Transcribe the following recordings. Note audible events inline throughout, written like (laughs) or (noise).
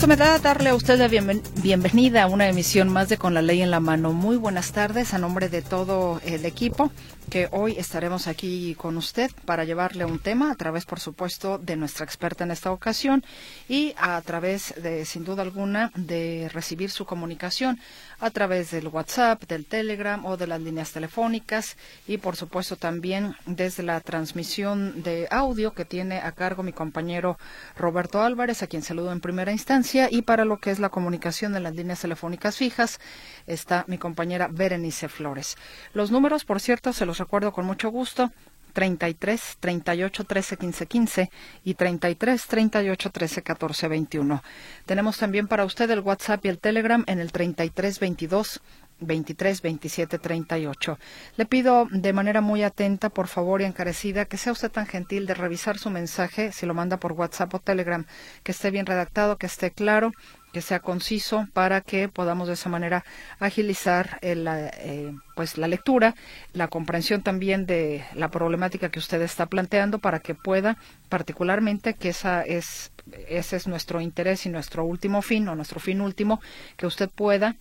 Gusto me da darle a usted la bienvenida a una emisión más de Con la Ley en la Mano. Muy buenas tardes a nombre de todo el equipo que hoy estaremos aquí con usted para llevarle un tema a través, por supuesto, de nuestra experta en esta ocasión y a través de, sin duda alguna, de recibir su comunicación a través del WhatsApp, del Telegram o de las líneas telefónicas y, por supuesto, también desde la transmisión de audio que tiene a cargo mi compañero Roberto Álvarez, a quien saludo en primera instancia, y para lo que es la comunicación de las líneas telefónicas fijas está mi compañera Berenice Flores. Los números, por cierto, se los recuerdo con mucho gusto. 33 38 13 15 15 y 33 38 13 14 21. Tenemos también para usted el WhatsApp y el Telegram en el 33 22 23 27 38. Le pido de manera muy atenta, por favor y encarecida, que sea usted tan gentil de revisar su mensaje, si lo manda por WhatsApp o Telegram, que esté bien redactado, que esté claro, que sea conciso para que podamos de esa manera agilizar la, eh, pues la lectura, la comprensión también de la problemática que usted está planteando para que pueda, particularmente, que esa es, ese es nuestro interés y nuestro último fin o nuestro fin último, que usted pueda,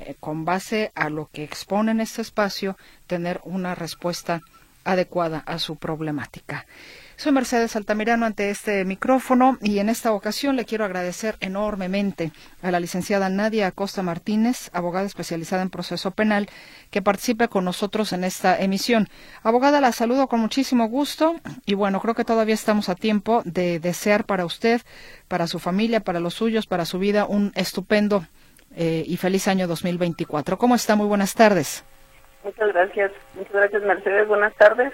eh, con base a lo que expone en este espacio, tener una respuesta adecuada a su problemática. Soy Mercedes Altamirano ante este micrófono y en esta ocasión le quiero agradecer enormemente a la licenciada Nadia Acosta Martínez, abogada especializada en proceso penal, que participe con nosotros en esta emisión. Abogada, la saludo con muchísimo gusto y bueno, creo que todavía estamos a tiempo de desear para usted, para su familia, para los suyos, para su vida un estupendo eh, y feliz año 2024. ¿Cómo está? Muy buenas tardes. Muchas gracias. Muchas gracias, Mercedes. Buenas tardes.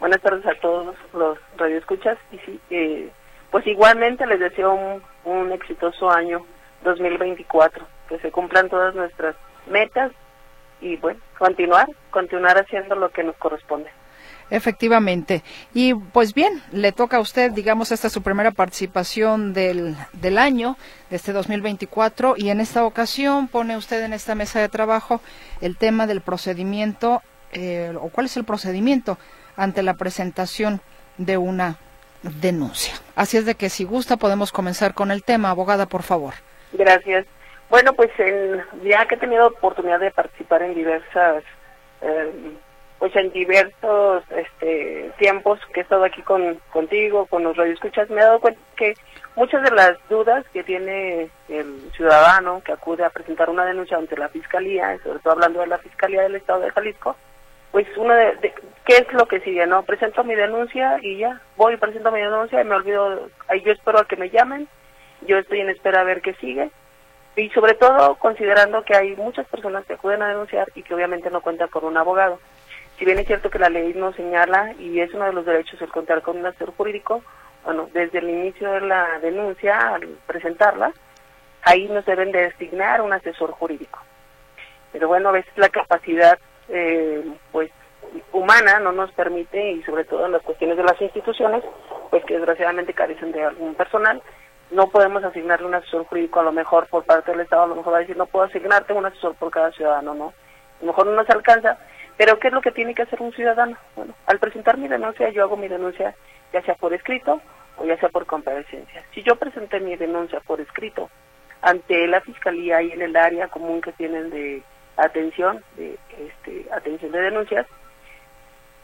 Buenas tardes a todos los radioescuchas y sí, eh, pues igualmente les deseo un, un exitoso año 2024, que se cumplan todas nuestras metas y bueno, continuar, continuar haciendo lo que nos corresponde. Efectivamente. Y pues bien, le toca a usted, digamos, esta es su primera participación del, del año, de este 2024, y en esta ocasión pone usted en esta mesa de trabajo el tema del procedimiento, eh, o cuál es el procedimiento ante la presentación de una denuncia. Así es de que si gusta podemos comenzar con el tema. Abogada, por favor. Gracias. Bueno, pues ya que he tenido oportunidad de participar en diversas, eh, pues en diversos este, tiempos que he estado aquí con, contigo, con los radioescuchas, me he dado cuenta que muchas de las dudas que tiene el ciudadano que acude a presentar una denuncia ante la Fiscalía, sobre todo hablando de la Fiscalía del Estado de Jalisco, pues una de, qué es lo que sigue, ¿no? Presento mi denuncia y ya, voy, presento mi denuncia y me olvido, ahí yo espero a que me llamen, yo estoy en espera a ver qué sigue y sobre todo considerando que hay muchas personas que acuden a denunciar y que obviamente no cuentan con un abogado. Si bien es cierto que la ley nos señala y es uno de los derechos el contar con un asesor jurídico, bueno, desde el inicio de la denuncia, al presentarla, ahí nos deben de designar un asesor jurídico. Pero bueno, a veces la capacidad eh, pues humana no nos permite y sobre todo en las cuestiones de las instituciones pues que desgraciadamente carecen de algún personal no podemos asignarle un asesor jurídico a lo mejor por parte del Estado a lo mejor va a decir no puedo asignarte un asesor por cada ciudadano no a lo mejor no nos alcanza pero qué es lo que tiene que hacer un ciudadano bueno al presentar mi denuncia yo hago mi denuncia ya sea por escrito o ya sea por comparecencia. Si yo presenté mi denuncia por escrito ante la fiscalía y en el área común que tienen de atención de este, atención de denuncias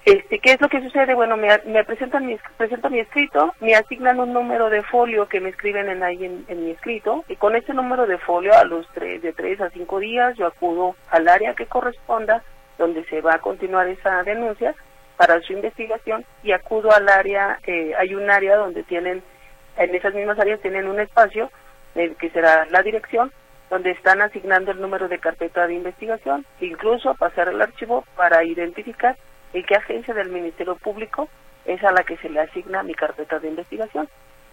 este qué es lo que sucede bueno me, me presentan mi presento mi escrito me asignan un número de folio que me escriben en ahí en, mi escrito y con ese número de folio a los tres de tres a cinco días yo acudo al área que corresponda donde se va a continuar esa denuncia para su investigación y acudo al área eh, hay un área donde tienen en esas mismas áreas tienen un espacio el que será la dirección donde están asignando el número de carpeta de investigación, incluso pasar el archivo para identificar en qué agencia del Ministerio Público es a la que se le asigna mi carpeta de investigación,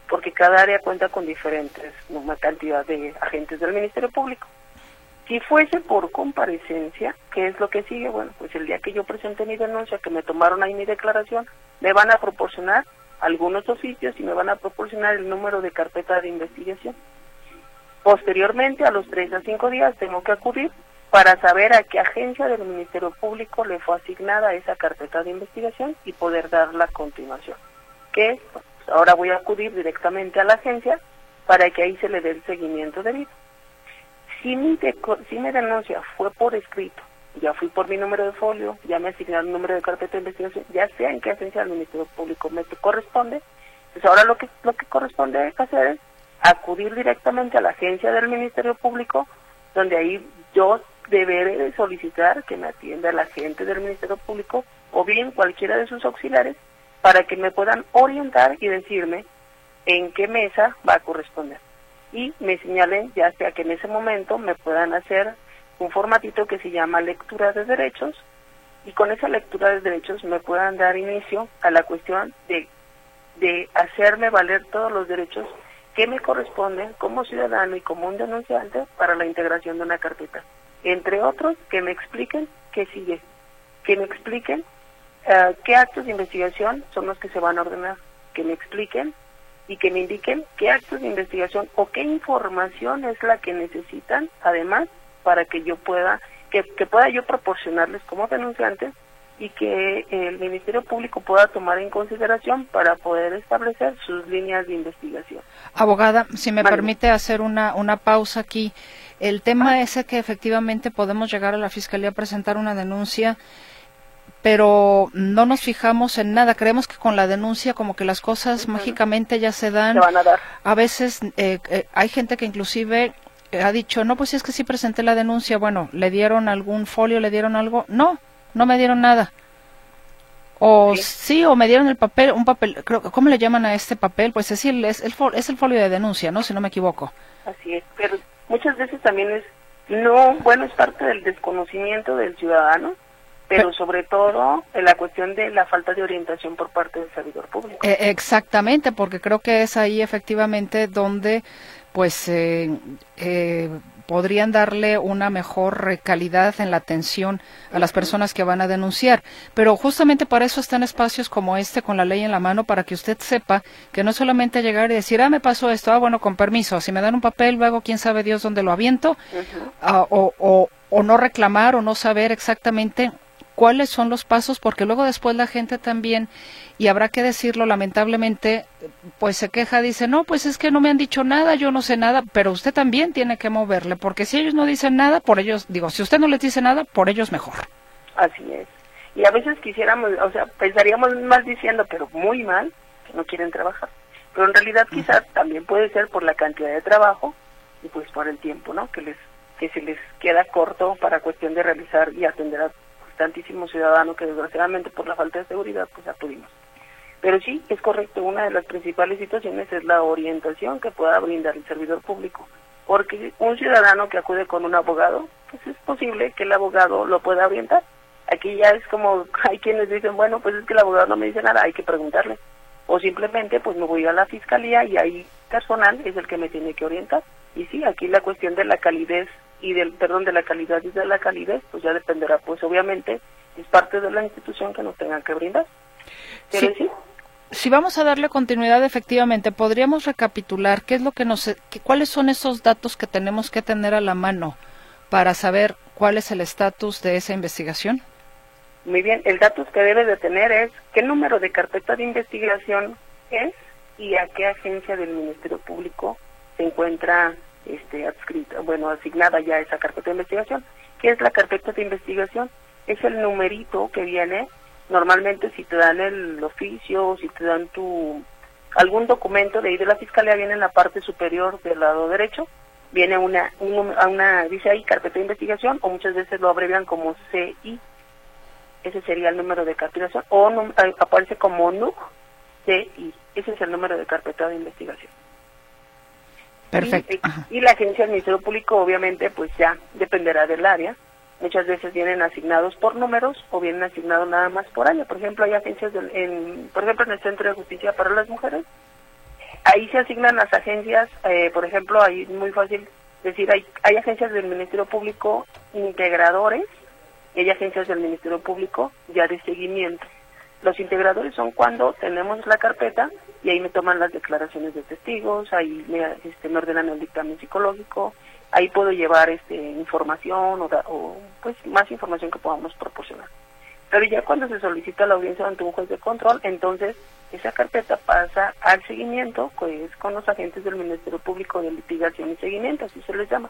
porque cada área cuenta con diferentes, una cantidad de agentes del Ministerio Público. Si fuese por comparecencia, ¿qué es lo que sigue? Bueno, pues el día que yo presenté mi denuncia, que me tomaron ahí mi declaración, me van a proporcionar algunos oficios y me van a proporcionar el número de carpeta de investigación. Posteriormente, a los tres a cinco días, tengo que acudir para saber a qué agencia del Ministerio Público le fue asignada esa carpeta de investigación y poder dar la continuación. Que pues ahora voy a acudir directamente a la agencia para que ahí se le dé el seguimiento debido. Si mi, si mi denuncia fue por escrito, ya fui por mi número de folio, ya me asignaron el número de carpeta de investigación, ya sea en qué agencia del Ministerio Público me corresponde, pues ahora lo que, lo que corresponde hacer es acudir directamente a la agencia del Ministerio Público, donde ahí yo deberé de solicitar que me atienda la gente del Ministerio Público o bien cualquiera de sus auxiliares para que me puedan orientar y decirme en qué mesa va a corresponder. Y me señalen, ya sea que en ese momento me puedan hacer un formatito que se llama lectura de derechos y con esa lectura de derechos me puedan dar inicio a la cuestión de, de hacerme valer todos los derechos que me corresponden como ciudadano y como un denunciante para la integración de una carpeta. Entre otros, que me expliquen qué sigue, que me expliquen uh, qué actos de investigación son los que se van a ordenar, que me expliquen y que me indiquen qué actos de investigación o qué información es la que necesitan, además, para que yo pueda, que, que pueda yo proporcionarles como denunciante y que el Ministerio Público pueda tomar en consideración para poder establecer sus líneas de investigación. Abogada, si me permite hacer una, una pausa aquí. El tema ah. es que efectivamente podemos llegar a la Fiscalía a presentar una denuncia, pero no nos fijamos en nada. Creemos que con la denuncia como que las cosas mágicamente ya se dan. van a dar. A veces eh, eh, hay gente que inclusive ha dicho, no, pues es que sí presenté la denuncia. Bueno, ¿le dieron algún folio, le dieron algo? No, no me dieron nada. O sí. o me dieron el papel, un papel, creo, ¿cómo le llaman a este papel? Pues es el, es el, es el folio de denuncia, ¿no? Si no me equivoco. Así es, pero muchas veces también es, no, bueno, es parte del desconocimiento del ciudadano, pero sobre todo en la cuestión de la falta de orientación por parte del servidor público. Eh, exactamente, porque creo que es ahí efectivamente donde pues eh, eh, podrían darle una mejor calidad en la atención a las personas que van a denunciar. Pero justamente para eso están espacios como este con la ley en la mano para que usted sepa que no solamente llegar y decir, ah, me pasó esto, ah, bueno, con permiso, si me dan un papel, luego quién sabe Dios dónde lo aviento, ah, o, o, o no reclamar o no saber exactamente cuáles son los pasos, porque luego después la gente también, y habrá que decirlo lamentablemente, pues se queja, dice, no, pues es que no me han dicho nada, yo no sé nada, pero usted también tiene que moverle, porque si ellos no dicen nada, por ellos, digo, si usted no les dice nada, por ellos mejor. Así es. Y a veces quisiéramos, o sea, pensaríamos mal diciendo, pero muy mal, que no quieren trabajar. Pero en realidad quizás también puede ser por la cantidad de trabajo y pues por el tiempo, ¿no? Que les que se les queda corto para cuestión de realizar y atender a tantísimo ciudadano que desgraciadamente por la falta de seguridad pues acudimos. Pero sí, es correcto, una de las principales situaciones es la orientación que pueda brindar el servidor público, porque un ciudadano que acude con un abogado, pues es posible que el abogado lo pueda orientar. Aquí ya es como, (laughs) hay quienes dicen, bueno, pues es que el abogado no me dice nada, hay que preguntarle. O simplemente, pues me voy a la fiscalía y ahí personal es el que me tiene que orientar. Y sí, aquí la cuestión de la calidez y del perdón de la calidad y de la calidez pues ya dependerá pues obviamente es parte de la institución que nos tengan que brindar. Sí. si vamos a darle continuidad efectivamente podríamos recapitular qué es lo que nos cuáles son esos datos que tenemos que tener a la mano para saber cuál es el estatus de esa investigación muy bien el dato que debe de tener es qué número de carpeta de investigación es y a qué agencia del Ministerio Público se encuentra este, adscrita, bueno, asignada ya esa carpeta de investigación. ¿Qué es la carpeta de investigación? Es el numerito que viene, normalmente si te dan el oficio, si te dan tu algún documento de ahí de la fiscalía, viene en la parte superior del lado derecho, viene una, una, dice ahí carpeta de investigación, o muchas veces lo abrevian como CI, ese sería el número de carpeta, o aparece como NUC, CI, ese es el número de carpeta de investigación. Perfecto. Y, la agencia del Ministerio Público obviamente pues ya dependerá del área. Muchas veces vienen asignados por números o vienen asignados nada más por área. Por ejemplo, hay agencias, en, por ejemplo, en el Centro de Justicia para las Mujeres. Ahí se asignan las agencias, eh, por ejemplo, ahí es muy fácil decir, hay, hay agencias del Ministerio Público integradores y hay agencias del Ministerio Público ya de seguimiento. Los integradores son cuando tenemos la carpeta y ahí me toman las declaraciones de testigos, ahí me, este, me ordenan el dictamen psicológico, ahí puedo llevar este, información o, o pues más información que podamos proporcionar. Pero ya cuando se solicita la audiencia ante un juez de control, entonces esa carpeta pasa al seguimiento, pues con los agentes del Ministerio Público de Litigación y Seguimiento, así se les llama.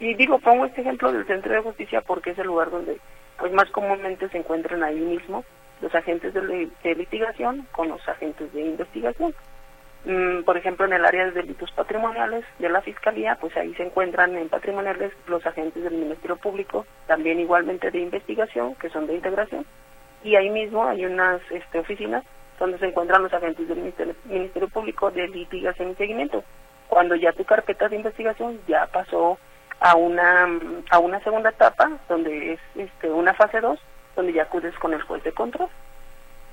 Y digo, pongo este ejemplo del Centro de Justicia porque es el lugar donde pues más comúnmente se encuentran ahí mismo los agentes de, litigación con los agentes de investigación. Mm, por ejemplo, en el área de delitos patrimoniales de la Fiscalía, pues ahí se encuentran en patrimoniales los agentes del Ministerio Público, también igualmente de investigación, que son de integración, y ahí mismo hay unas este, oficinas donde se encuentran los agentes del Ministerio, Público de litigación y seguimiento. Cuando ya tu carpeta de investigación ya pasó a una a una segunda etapa donde es este una fase 2 donde ya acudes con el juez de control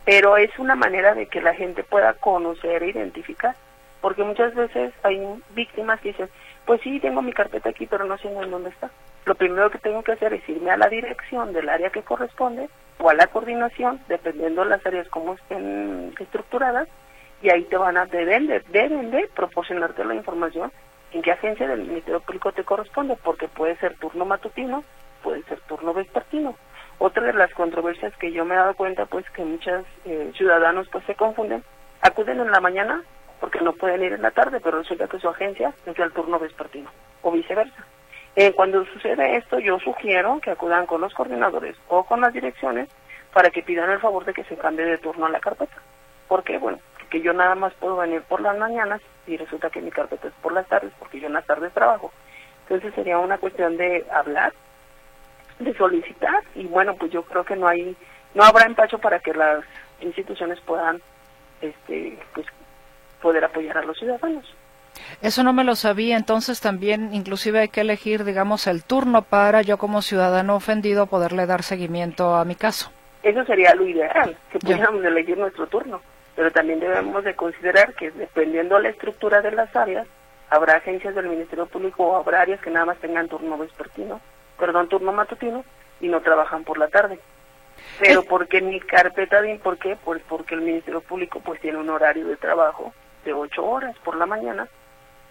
pero es una manera de que la gente pueda conocer e identificar porque muchas veces hay víctimas que dicen pues sí tengo mi carpeta aquí pero no sé en dónde está lo primero que tengo que hacer es irme a la dirección del área que corresponde o a la coordinación dependiendo de las áreas como estén estructuradas y ahí te van a deben de, deben de proporcionarte la información en qué agencia del Ministerio Público te corresponde, porque puede ser turno matutino, puede ser turno vespertino. Otra de las controversias que yo me he dado cuenta, pues que muchos eh, ciudadanos pues se confunden, acuden en la mañana porque no pueden ir en la tarde, pero resulta que su agencia es el turno vespertino, o viceversa. Eh, cuando sucede esto, yo sugiero que acudan con los coordinadores o con las direcciones para que pidan el favor de que se cambie de turno a la carpeta. ¿Por qué? Bueno, porque yo nada más puedo venir por las mañanas y resulta que mi carpeta es por las tardes porque yo en las tardes trabajo. Entonces sería una cuestión de hablar, de solicitar y bueno, pues yo creo que no hay no habrá empacho para que las instituciones puedan este pues poder apoyar a los ciudadanos. Eso no me lo sabía, entonces también inclusive hay que elegir, digamos, el turno para yo como ciudadano ofendido poderle dar seguimiento a mi caso. Eso sería lo ideal, que pudiéramos elegir nuestro turno pero también debemos de considerar que dependiendo de la estructura de las áreas, habrá agencias del Ministerio Público o habrá áreas que nada más tengan turno vespertino, perdón, turno matutino y no trabajan por la tarde. Pero porque mi carpeta de ¿por qué? Pues porque el Ministerio Público pues tiene un horario de trabajo de ocho horas por la mañana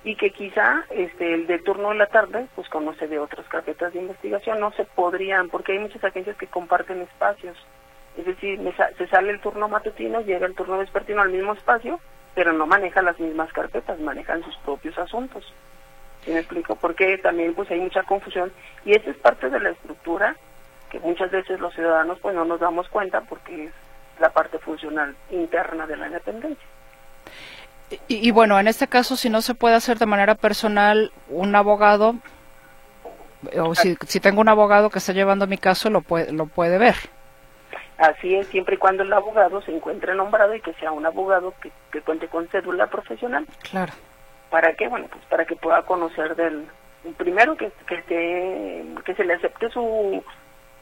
y que quizá este el de turno de la tarde pues conoce de otras carpetas de investigación no se podrían porque hay muchas agencias que comparten espacios es decir, se sale el turno matutino, llega el turno vespertino al mismo espacio, pero no maneja las mismas carpetas, manejan sus propios asuntos. ¿Sí me explico? Porque también pues hay mucha confusión y esa es parte de la estructura que muchas veces los ciudadanos pues no nos damos cuenta porque es la parte funcional interna de la independencia. Y, y, bueno, en este caso, si no se puede hacer de manera personal, un abogado, o si, si tengo un abogado que está llevando mi caso, lo puede, lo puede ver. Así es, siempre y cuando el abogado se encuentre nombrado y que sea un abogado que, que cuente con cédula profesional. Claro. ¿Para qué? Bueno, pues para que pueda conocer del... Primero que, que, se le acepte su,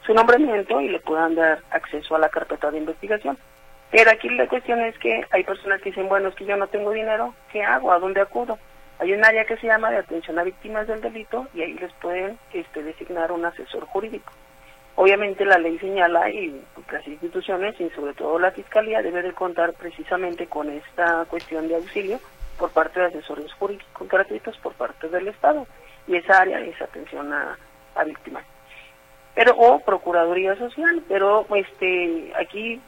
su nombramiento y le puedan dar acceso a la carpeta de investigación. Pero aquí la cuestión es que hay personas que dicen, bueno, es que yo no tengo dinero, ¿qué hago? ¿A dónde acudo? Hay un área que se llama de atención a víctimas del delito y ahí les pueden este, designar un asesor jurídico. Obviamente la ley señala y las instituciones y sobre todo la Fiscalía debe de contar precisamente con esta cuestión de auxilio por parte de asesores jurídicos gratuitos por parte del Estado y esa área es atención a, víctimas. Pero o Procuraduría Social, pero este aquí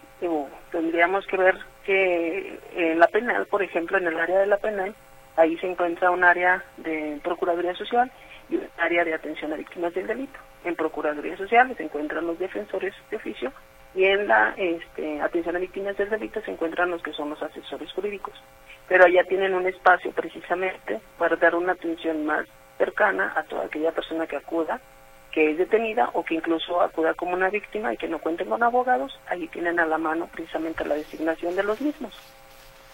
tendríamos que ver que en la penal, por ejemplo, en el área de la penal, ahí se encuentra un área de Procuraduría Social y un área de atención a víctimas del delito en Procuraduría Social se encuentran los defensores de oficio y en la este, atención a víctimas del delito se encuentran los que son los asesores jurídicos. Pero allá tienen un espacio precisamente para dar una atención más cercana a toda aquella persona que acuda, que es detenida o que incluso acuda como una víctima y que no cuenten con abogados, allí tienen a la mano precisamente la designación de los mismos.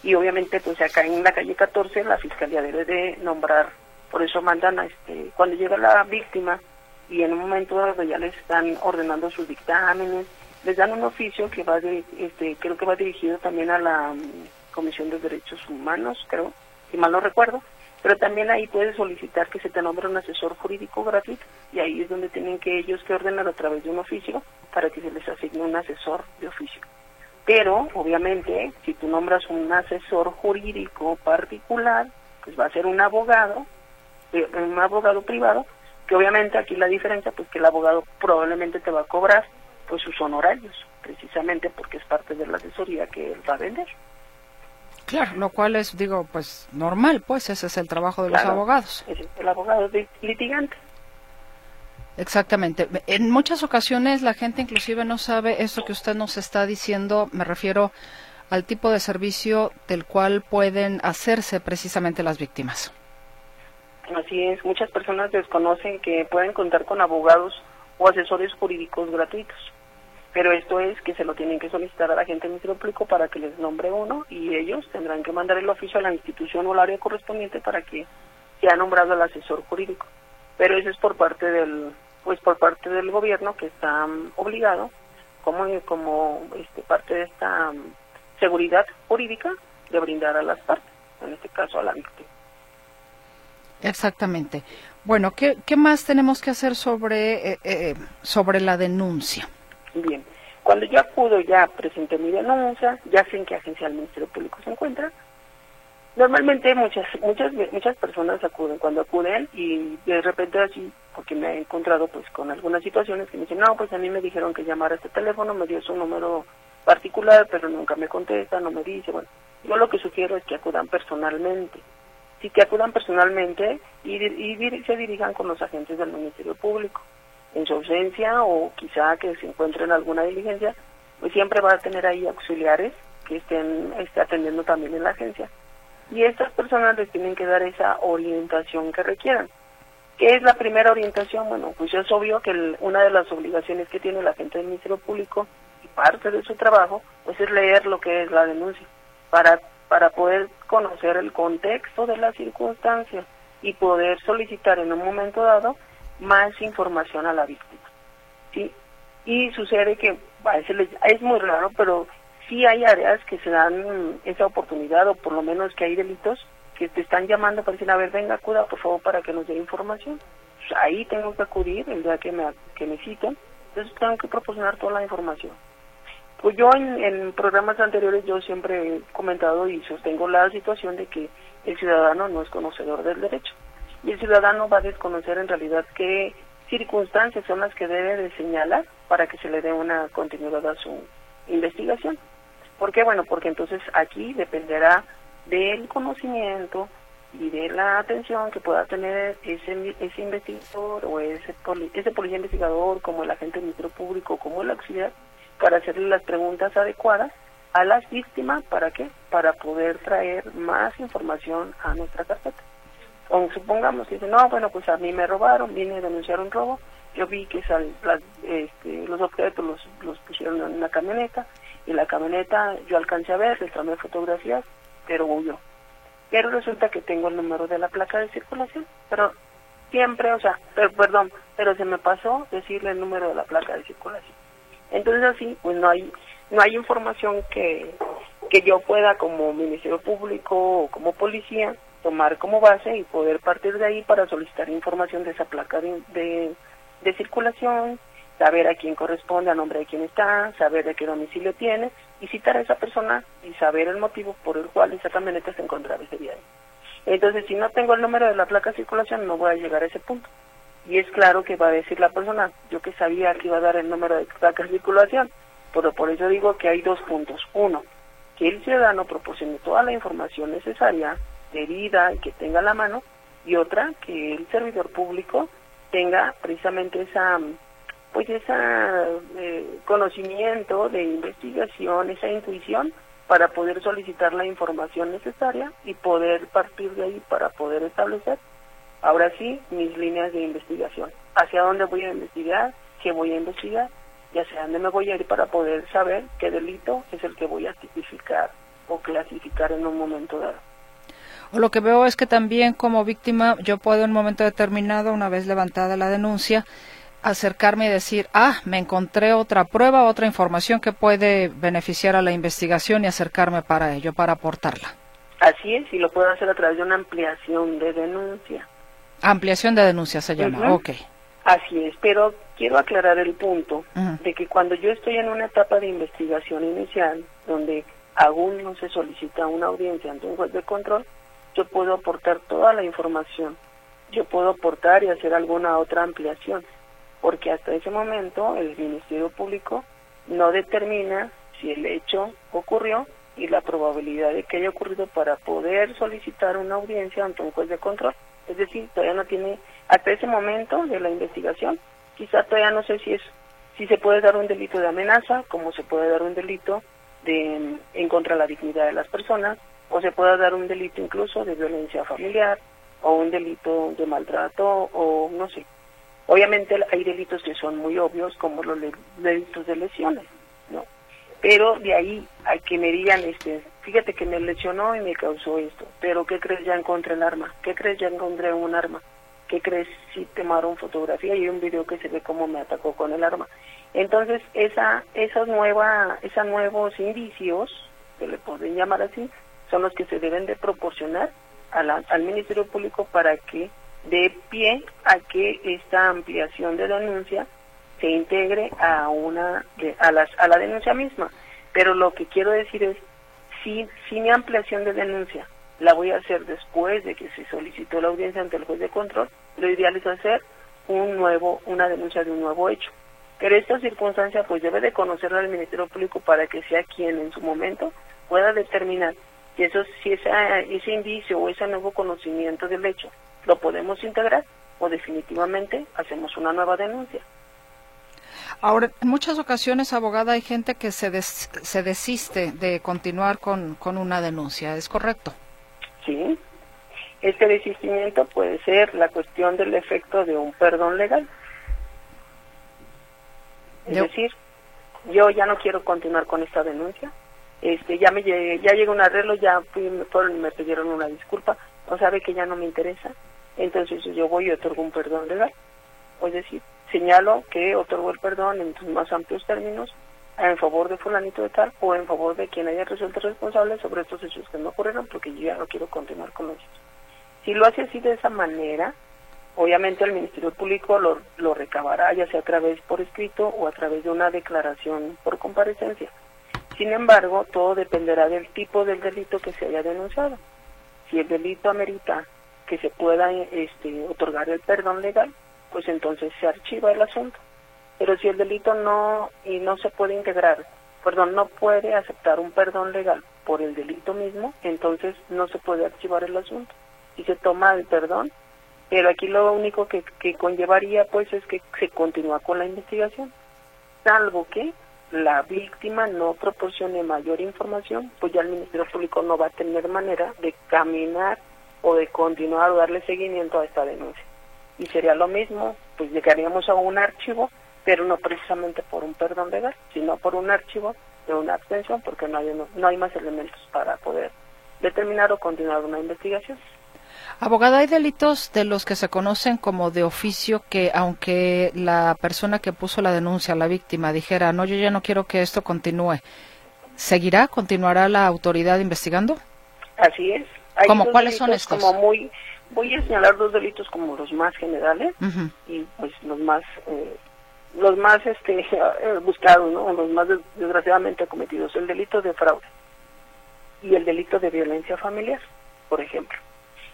Y obviamente pues acá en la calle 14 la fiscalía debe de nombrar, por eso mandan a este, cuando llega la víctima y en un momento dado ya les están ordenando sus dictámenes, les dan un oficio que va de, este, creo que va dirigido también a la mm, Comisión de Derechos Humanos, creo, si mal no recuerdo, Pero también ahí puedes solicitar que se te nombre un asesor jurídico gratuito y ahí es donde tienen que ellos que ordenar a través de un oficio para que se les asigne un asesor de oficio. Pero, obviamente, si tú nombras un asesor jurídico particular, pues va a ser un abogado, eh, un abogado privado, que obviamente aquí la diferencia, pues que el abogado probablemente te va a cobrar pues sus honorarios, precisamente porque es parte de la asesoría que él va a vender. Claro, lo cual es, digo, pues normal, pues ese es el trabajo de los abogados. Es el abogado de litigante. Exactamente. En muchas ocasiones la gente inclusive no sabe eso que usted nos está diciendo, me refiero al tipo de servicio del cual pueden hacerse precisamente las víctimas. Así es, muchas personas desconocen que pueden contar con abogados o asesores jurídicos gratuitos pero esto es que se lo tienen que solicitar a la gente del Ministerio Público para que les nombre uno y ellos tendrán que mandar el oficio a la institución o al área correspondiente para que sea nombrado el asesor jurídico. Pero eso es por parte del pues por parte del gobierno que está mm, obligado como como este parte de esta mm, seguridad jurídica de brindar a las partes, en este caso a la víctima. Exactamente. Bueno, ¿qué, qué más tenemos que hacer sobre, eh, eh, sobre la denuncia? Bien, cuando yo acudo ya presenté mi denuncia, ya sé en qué agencia del Ministerio Público se encuentra. Normalmente muchas muchas muchas personas acuden cuando acuden y de repente así, porque me he encontrado pues con algunas situaciones que me dicen, no, pues a mí me dijeron que llamara a este teléfono, me dio su número particular, pero nunca me contesta, no me dice, bueno, yo lo que sugiero es que acudan personalmente. Sí, que acudan personalmente y, y se dirijan con los agentes del Ministerio Público en su ausencia o quizá que se encuentre en alguna diligencia, pues siempre va a tener ahí auxiliares que estén atendiendo también en la agencia. Y estas personas les tienen que dar esa orientación que requieran. ¿Qué es la primera orientación? Bueno, pues es obvio que una de las obligaciones que tiene la gente del Ministerio Público y parte de su trabajo, pues es leer lo que es la denuncia, para, para poder conocer el contexto de la circunstancia y poder solicitar en un momento dado más información a la víctima. ¿sí? Y sucede que a veces es muy raro, pero sí hay áreas que se dan esa oportunidad, o por lo menos que hay delitos que te están llamando para decir, a ver, venga, acuda por favor para que nos dé información. Pues ahí tengo que acudir el día que me, que me entonces tengo que proporcionar toda la información. Pues yo en, en programas anteriores yo siempre he comentado y sostengo la situación de que el ciudadano no es conocedor del derecho y el ciudadano va a desconocer en realidad qué circunstancias son las que debe de señalar para que se le dé una continuidad a su investigación. ¿Por qué? Bueno, porque entonces aquí dependerá del conocimiento y de la atención que pueda tener ese, ese investigador o ese, ese policía investigador como el agente del Ministerio Público como el auxiliar para hacerle las preguntas adecuadas a las víctimas, ¿para qué? Para poder traer más información a nuestra carpeta. O supongamos que dice, no, bueno, pues a mí me robaron, vine a denunciar un robo, yo vi que este, los objetos los, los pusieron en una camioneta y la camioneta yo alcancé a ver, les tomé fotografías, pero huyó. Pero resulta que tengo el número de la placa de circulación, pero siempre, o sea, pero, perdón, pero se me pasó decirle el número de la placa de circulación. Entonces así, pues no hay no hay información que, que yo pueda como Ministerio Público o como policía tomar como base y poder partir de ahí para solicitar información de esa placa de, de, circulación, saber a quién corresponde, a nombre de quién está, saber de qué domicilio tiene y citar a esa persona y saber el motivo por el cual esa camioneta se encontraba ese día. Entonces, si no tengo el número de la placa de circulación, no voy a llegar a ese punto. Y es claro que va a decir la persona, yo que sabía que iba a dar el número de placa de circulación, pero por eso digo que hay dos puntos. Uno, que el ciudadano proporcione toda la información necesaria herida y que tenga la mano, y otra que el servidor público tenga precisamente esa pues esa eh, conocimiento de investigación, esa intuición para poder solicitar la información necesaria y poder partir de ahí para poder establecer ahora sí mis líneas de investigación, hacia dónde voy a investigar, qué voy a investigar y hacia dónde me voy a ir para poder saber qué delito es el que voy a tipificar o clasificar en un momento dado. O lo que veo es que también como víctima yo puedo en un momento determinado, una vez levantada la denuncia, acercarme y decir, ah, me encontré otra prueba, otra información que puede beneficiar a la investigación y acercarme para ello, para aportarla. Así es, y lo puedo hacer a través de una ampliación de denuncia. Ampliación de denuncia se llama, ok. Así es, pero quiero aclarar el punto de que cuando yo estoy en una etapa de investigación inicial, donde aún no se solicita una audiencia ante un juez de control, yo puedo aportar toda la información, yo puedo aportar y hacer alguna otra ampliación, porque hasta ese momento el Ministerio Público no determina si el hecho ocurrió y la probabilidad de que haya ocurrido para poder solicitar una audiencia ante un juez de control. Es decir, todavía no tiene, hasta ese momento de la investigación, quizá todavía no sé si es, si se puede dar un delito de amenaza, como se puede dar un delito de en contra de la dignidad de las personas, o se puede dar un delito incluso de violencia familiar, o un delito de maltrato, o no sé. Obviamente hay delitos que son muy obvios, como los delitos de lesiones, ¿no? Pero de ahí a que me digan, este, fíjate que me lesionó y me causó esto, pero ¿qué crees ya encontré el arma? ¿Qué crees ya encontré un arma? ¿Qué crees si tomaron fotografía y un video que se ve cómo me atacó con el arma? Entonces, esa, esas nueva, esos nuevos indicios, que le pueden llamar así, son los que se deben de proporcionar al Ministerio Público para que dé pie a que esta ampliación de denuncia se integre a una a, las, a la denuncia misma. Pero lo que quiero decir es, si, si mi ampliación de denuncia la voy a hacer después de que se solicitó la audiencia ante el juez de control, lo ideal es hacer un nuevo, una denuncia de un nuevo hecho. Pero esta circunstancia pues debe de conocerla el Ministerio Público para que sea quien en su momento pueda determinar si, eso, si esa, ese indicio o ese nuevo conocimiento del hecho lo podemos integrar o definitivamente hacemos una nueva denuncia. Ahora, en muchas ocasiones, abogada, hay gente que se, se desiste de continuar con, con una denuncia, ¿es correcto? Sí. Este desistimiento puede ser la cuestión del efecto de un perdón legal. Es decir, yo ya no quiero continuar con esta denuncia. Este, ya me llegué, ya llegó un arreglo, ya fui, me, pidieron una disculpa, o sabe que ya no me interesa. Entonces yo voy y otorgo un perdón legal. Es decir, señalo que otorgó el perdón en sus más amplios términos en favor de fulanito de tal o en favor de quien haya resuelto responsable sobre estos hechos que no ocurrieron porque yo ya no quiero continuar con ellos. Si lo hace así de esa manera, obviamente el Ministerio Público lo, lo recabará ya sea a través por escrito o a través de una declaración por comparecencia. Sin embargo, todo dependerá del tipo del delito que se haya denunciado. Si el delito amerita que se pueda este, otorgar el perdón legal, pues entonces se archiva el asunto. Pero si el delito no y no se puede integrar, perdón, no puede aceptar un perdón legal por el delito mismo, entonces no se puede archivar el asunto. Y se toma el perdón, pero aquí lo único que, que conllevaría pues es que se continúa con la investigación, salvo que la víctima no proporcione mayor información, pues ya el Ministerio Público no va a tener manera de caminar o de continuar o darle seguimiento a esta denuncia. Y sería lo mismo, pues llegaríamos a un archivo, pero no precisamente por un perdón legal, sino por un archivo de una abstención, porque no hay, no hay más elementos para poder determinar o continuar una investigación. Abogada, hay delitos de los que se conocen como de oficio que aunque la persona que puso la denuncia, la víctima, dijera, no, yo ya no quiero que esto continúe, ¿seguirá, continuará la autoridad investigando? Así es. ¿Cómo, ¿Cuáles son estos? Como muy, voy a señalar dos delitos como los más generales y pues los más eh, los más este (laughs) eh, buscados, ¿no? Los más desgraciadamente cometidos, el delito de fraude y el delito de violencia familiar, por ejemplo.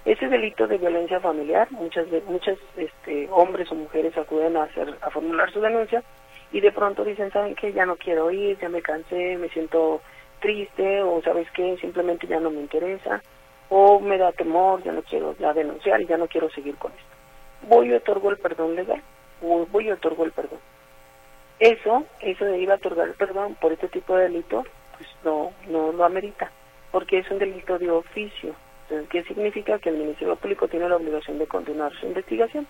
Ese delito de violencia familiar, muchas muchas este, hombres o mujeres acuden a hacer a formular su denuncia y de pronto dicen, ¿saben qué? Ya no quiero ir, ya me cansé, me siento triste o ¿sabes qué? Simplemente ya no me interesa o me da temor, ya no quiero ya denunciar y ya no quiero seguir con esto. Voy y otorgo el perdón legal, o voy y otorgo el perdón. Eso, eso de ir a otorgar el perdón por este tipo de delito, pues no, no lo amerita, porque es un delito de oficio. Entonces, ¿qué significa? Que el Ministerio Público tiene la obligación de continuar su investigación.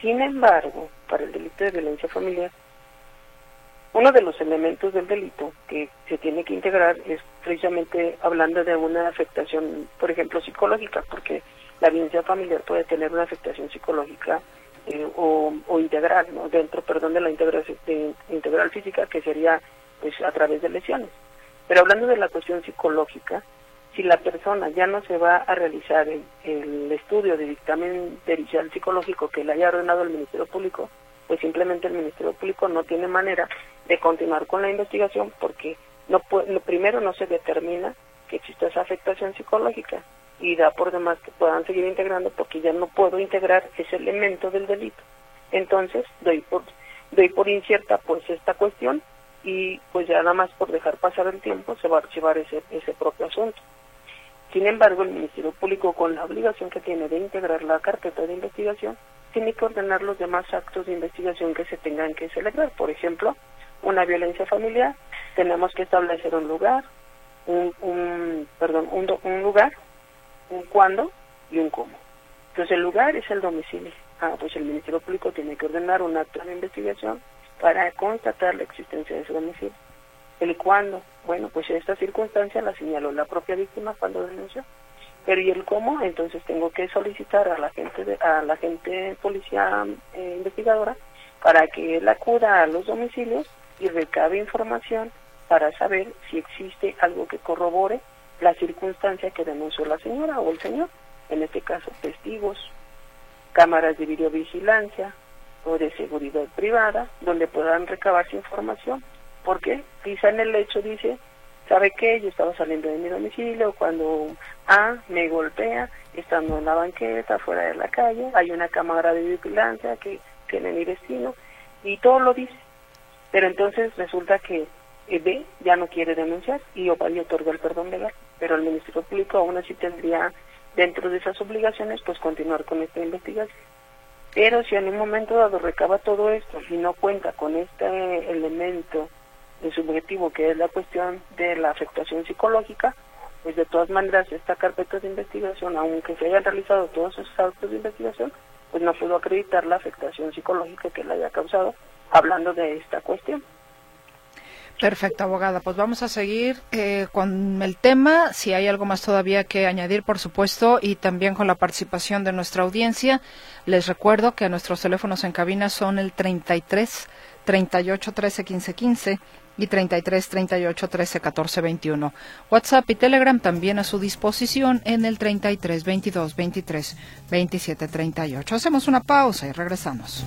Sin embargo, para el delito de violencia familiar, uno de los elementos del delito que se tiene que integrar es precisamente hablando de una afectación, por ejemplo, psicológica, porque la violencia familiar puede tener una afectación psicológica eh, o, integral, ¿no? dentro, perdón, de la integración integral física, que sería pues a través de lesiones. Pero hablando de la cuestión psicológica, si la persona ya no se va a realizar el, estudio de dictamen pericial psicológico que le haya ordenado el Ministerio Público, pues simplemente el Ministerio Público no tiene manera de continuar con la investigación porque no primero no se determina que exista esa afectación psicológica y da por demás que puedan seguir integrando porque ya no puedo integrar ese elemento del delito. Entonces doy por doy por incierta pues esta cuestión y pues ya nada más por dejar pasar el tiempo se va a archivar ese ese propio asunto. Sin embargo, el Ministerio Público, con la obligación que tiene de integrar la carpeta de investigación, tiene que ordenar los demás actos de investigación que se tengan que celebrar. Por ejemplo, una violencia familiar, tenemos que establecer un lugar, un, perdón, un, un lugar, un cuándo y un cómo. Entonces el lugar es el domicilio. Ah, pues el Ministerio Público tiene que ordenar un acto de investigación para constatar la existencia de ese domicilio. El cuándo, bueno, pues esta circunstancia la señaló la propia víctima cuando denunció. Pero ¿y el cómo? Entonces tengo que solicitar a la gente, de, a la gente policía eh, investigadora para que él acuda a los domicilios y recabe información para saber si existe algo que corrobore la circunstancia que denunció la señora o el señor, en este caso testigos, cámaras de videovigilancia o de seguridad privada, donde puedan recabarse información porque quizá en el hecho dice, ¿sabe qué? Yo estaba saliendo de mi domicilio cuando A me golpea, estando en la banqueta, fuera de la calle, hay una cámara de vigilancia que tiene mi destino, y todo lo dice. Pero entonces resulta que B ya no quiere denunciar y le otorga el perdón legal, pero el Ministerio Público aún así tendría dentro de esas obligaciones pues continuar con esta investigación. Pero si en un momento dado recaba todo esto y no cuenta con este elemento de subjetivo, que es la cuestión de la afectación psicológica, pues de todas maneras esta carpeta de investigación, aunque se hayan realizado todos esos actos de investigación, pues no pudo acreditar la afectación psicológica que le haya causado, hablando de esta cuestión. Perfecto, abogada. Pues vamos a seguir eh, con el tema. Si hay algo más todavía que añadir, por supuesto, y también con la participación de nuestra audiencia, les recuerdo que nuestros teléfonos en cabina son el 33 38 13 15 15 y 33 38 13 14 21. WhatsApp y Telegram también a su disposición en el 33 22 23 27 38. Hacemos una pausa y regresamos.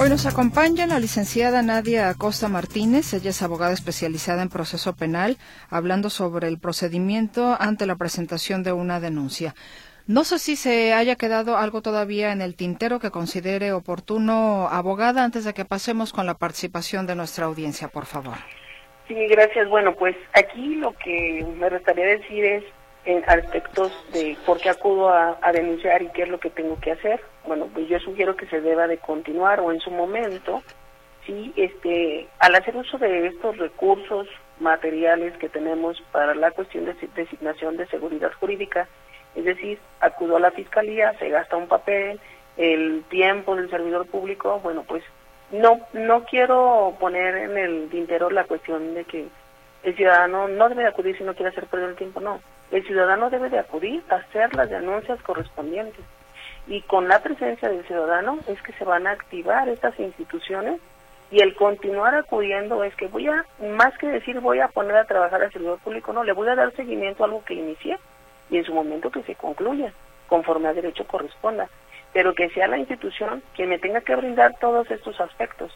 Hoy nos acompaña la licenciada Nadia Acosta Martínez. Ella es abogada especializada en proceso penal, hablando sobre el procedimiento ante la presentación de una denuncia. No sé si se haya quedado algo todavía en el tintero que considere oportuno, abogada, antes de que pasemos con la participación de nuestra audiencia, por favor. Sí, gracias. Bueno, pues aquí lo que me gustaría decir es en aspectos de por qué acudo a, denunciar y qué es lo que tengo que hacer. Bueno, pues yo sugiero que se deba de continuar o en su momento, sí, este, al hacer uso de estos recursos materiales que tenemos para la cuestión de designación de seguridad jurídica, es decir, acudo a la fiscalía, se gasta un papel, el tiempo del servidor público, bueno, pues no no quiero poner en el tintero la cuestión de que el ciudadano no debe acudir si no quiere hacer perder el tiempo, no el ciudadano debe de acudir a hacer las denuncias correspondientes. Y con la presencia del ciudadano es que se van a activar estas instituciones y el continuar acudiendo es que voy a, más que decir voy a poner a trabajar al servidor público, no, le voy a dar seguimiento a algo que inicié y en su momento que se concluya, conforme a derecho corresponda, pero que sea la institución quien me tenga que brindar todos estos aspectos.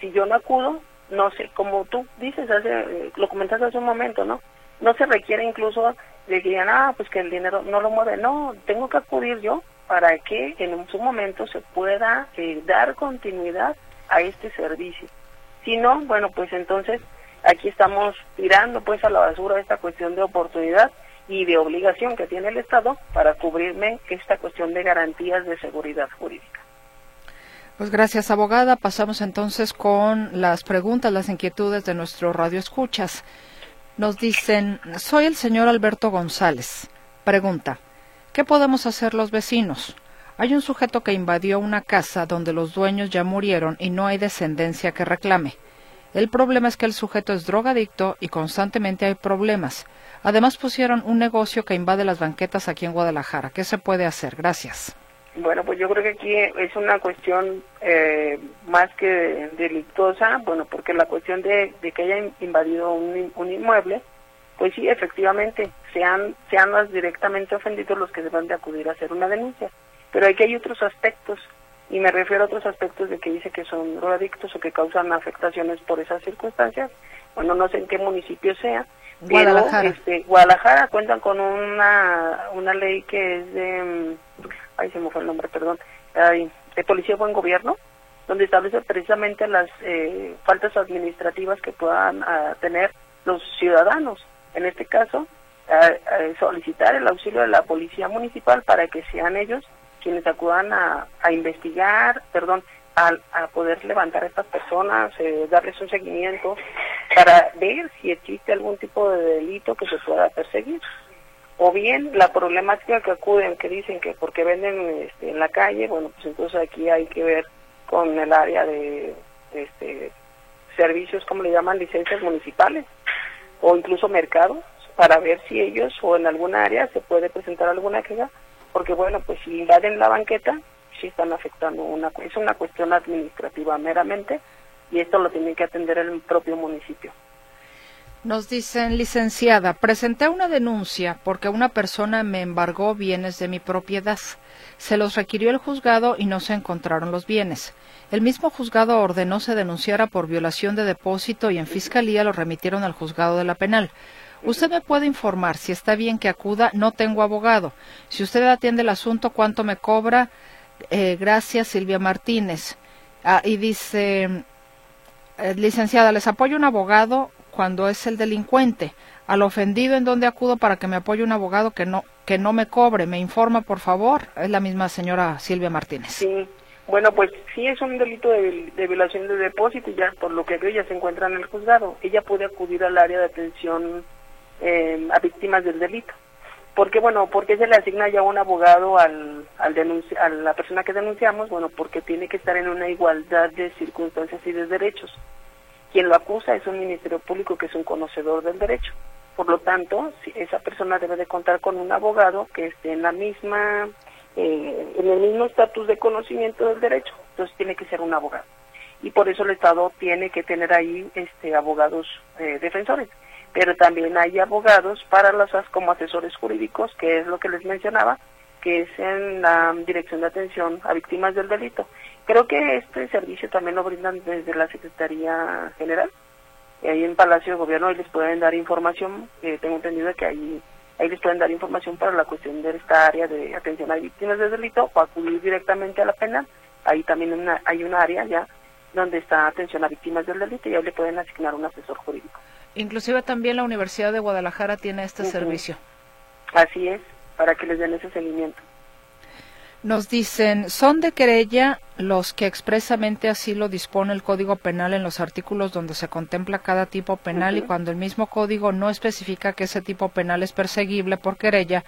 Si yo no acudo, no sé, como tú dices, hace, eh, lo comentaste hace un momento, ¿no? No se requiere incluso de que digan, ah, pues que el dinero no lo mueve. No, tengo que acudir yo para que en su momento se pueda eh, dar continuidad a este servicio. Si no, bueno, pues entonces aquí estamos tirando pues a la basura esta cuestión de oportunidad y de obligación que tiene el Estado para cubrirme esta cuestión de garantías de seguridad jurídica. Pues gracias, abogada. Pasamos entonces con las preguntas, las inquietudes de nuestro radio escuchas. Nos dicen, soy el señor Alberto González. Pregunta, ¿qué podemos hacer los vecinos? Hay un sujeto que invadió una casa donde los dueños ya murieron y no hay descendencia que reclame. El problema es que el sujeto es drogadicto y constantemente hay problemas. Además pusieron un negocio que invade las banquetas aquí en Guadalajara. ¿Qué se puede hacer? Gracias. Bueno, pues yo creo que aquí es una cuestión eh, más que delictuosa, bueno, porque la cuestión de, que haya invadido un, inmueble, pues sí, efectivamente, sean, sean los directamente ofendidos los que deben de acudir a hacer una denuncia. Pero aquí hay otros aspectos, y me refiero a otros aspectos de que dice que son drogadictos o que causan afectaciones por esas circunstancias. Bueno, no sé en qué municipio sea, Guadalajara. pero este, Guadalajara cuentan con una, una ley que es de ay se me fue el nombre, perdón, de Policía Buen Gobierno, donde establece precisamente las eh, faltas administrativas que puedan ah, tener los ciudadanos. En este caso, solicitar el auxilio de la Policía Municipal para que sean ellos quienes acudan a, investigar, perdón, a, a, poder levantar a estas personas, eh, darles un seguimiento para ver si existe algún tipo de delito que se pueda perseguir. O bien la problemática que acuden, que dicen que porque venden este, en la calle, bueno, pues entonces aquí hay que ver con el área de este, servicios, como le llaman, licencias municipales o incluso mercados, para ver si ellos o en alguna área se puede presentar alguna queja, porque bueno, pues si invaden la banqueta, sí están afectando una, es una cuestión administrativa meramente y esto lo tiene que atender el propio municipio. Nos dicen, licenciada, presenté una denuncia porque una persona me embargó bienes de mi propiedad. Se los requirió el juzgado y no se encontraron los bienes. El mismo juzgado ordenó se denunciara por violación de depósito y en fiscalía lo remitieron al juzgado de la penal. Usted me puede informar si está bien que acuda, no tengo abogado. Si usted atiende el asunto, ¿cuánto me cobra? Eh, gracias, Silvia Martínez. Ah, y dice, eh, licenciada, les apoyo un abogado cuando es el delincuente. Al ofendido en donde acudo para que me apoye un abogado que no que no me cobre, me informa por favor. Es la misma señora Silvia Martínez. Sí. Bueno, pues sí es un delito de, violación de depósito y ya por lo que veo ya se encuentra en el juzgado. Ella puede acudir al área de atención eh, a víctimas del delito. porque bueno? porque se le asigna ya un abogado al, al a la persona que denunciamos? Bueno, porque tiene que estar en una igualdad de circunstancias y de derechos. Quien lo acusa es un ministerio público que es un conocedor del derecho. Por lo tanto, esa persona debe de contar con un abogado que esté en la misma, eh, en el mismo estatus de conocimiento del derecho. Entonces tiene que ser un abogado. Y por eso el Estado tiene que tener ahí este, abogados eh, defensores. Pero también hay abogados para las como asesores jurídicos, que es lo que les mencionaba, que es en la Dirección de Atención a Víctimas del Delito. Creo que este servicio también lo brindan desde la Secretaría General. Ahí en Palacio de Gobierno ahí les pueden dar información, eh, tengo entendido que ahí, ahí les pueden dar información para la cuestión de esta área de atención a víctimas de delito o acudir directamente a la pena. Ahí también hay una área ya donde está atención a víctimas del delito y ahí le pueden asignar un asesor jurídico. Inclusive también la Universidad de Guadalajara tiene este servicio. Así es, para que les den ese seguimiento. Nos dicen, son de querella los que expresamente así lo dispone el Código Penal en los artículos donde se contempla cada tipo penal y cuando el mismo código no especifica que ese tipo penal es perseguible por querella,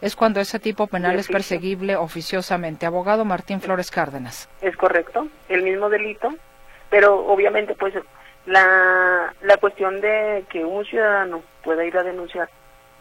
es cuando ese tipo penal es perseguible oficiosamente. Abogado Martín Flores Cárdenas. Es correcto, el mismo delito, pero obviamente pues la, la cuestión de que un ciudadano pueda ir a denunciar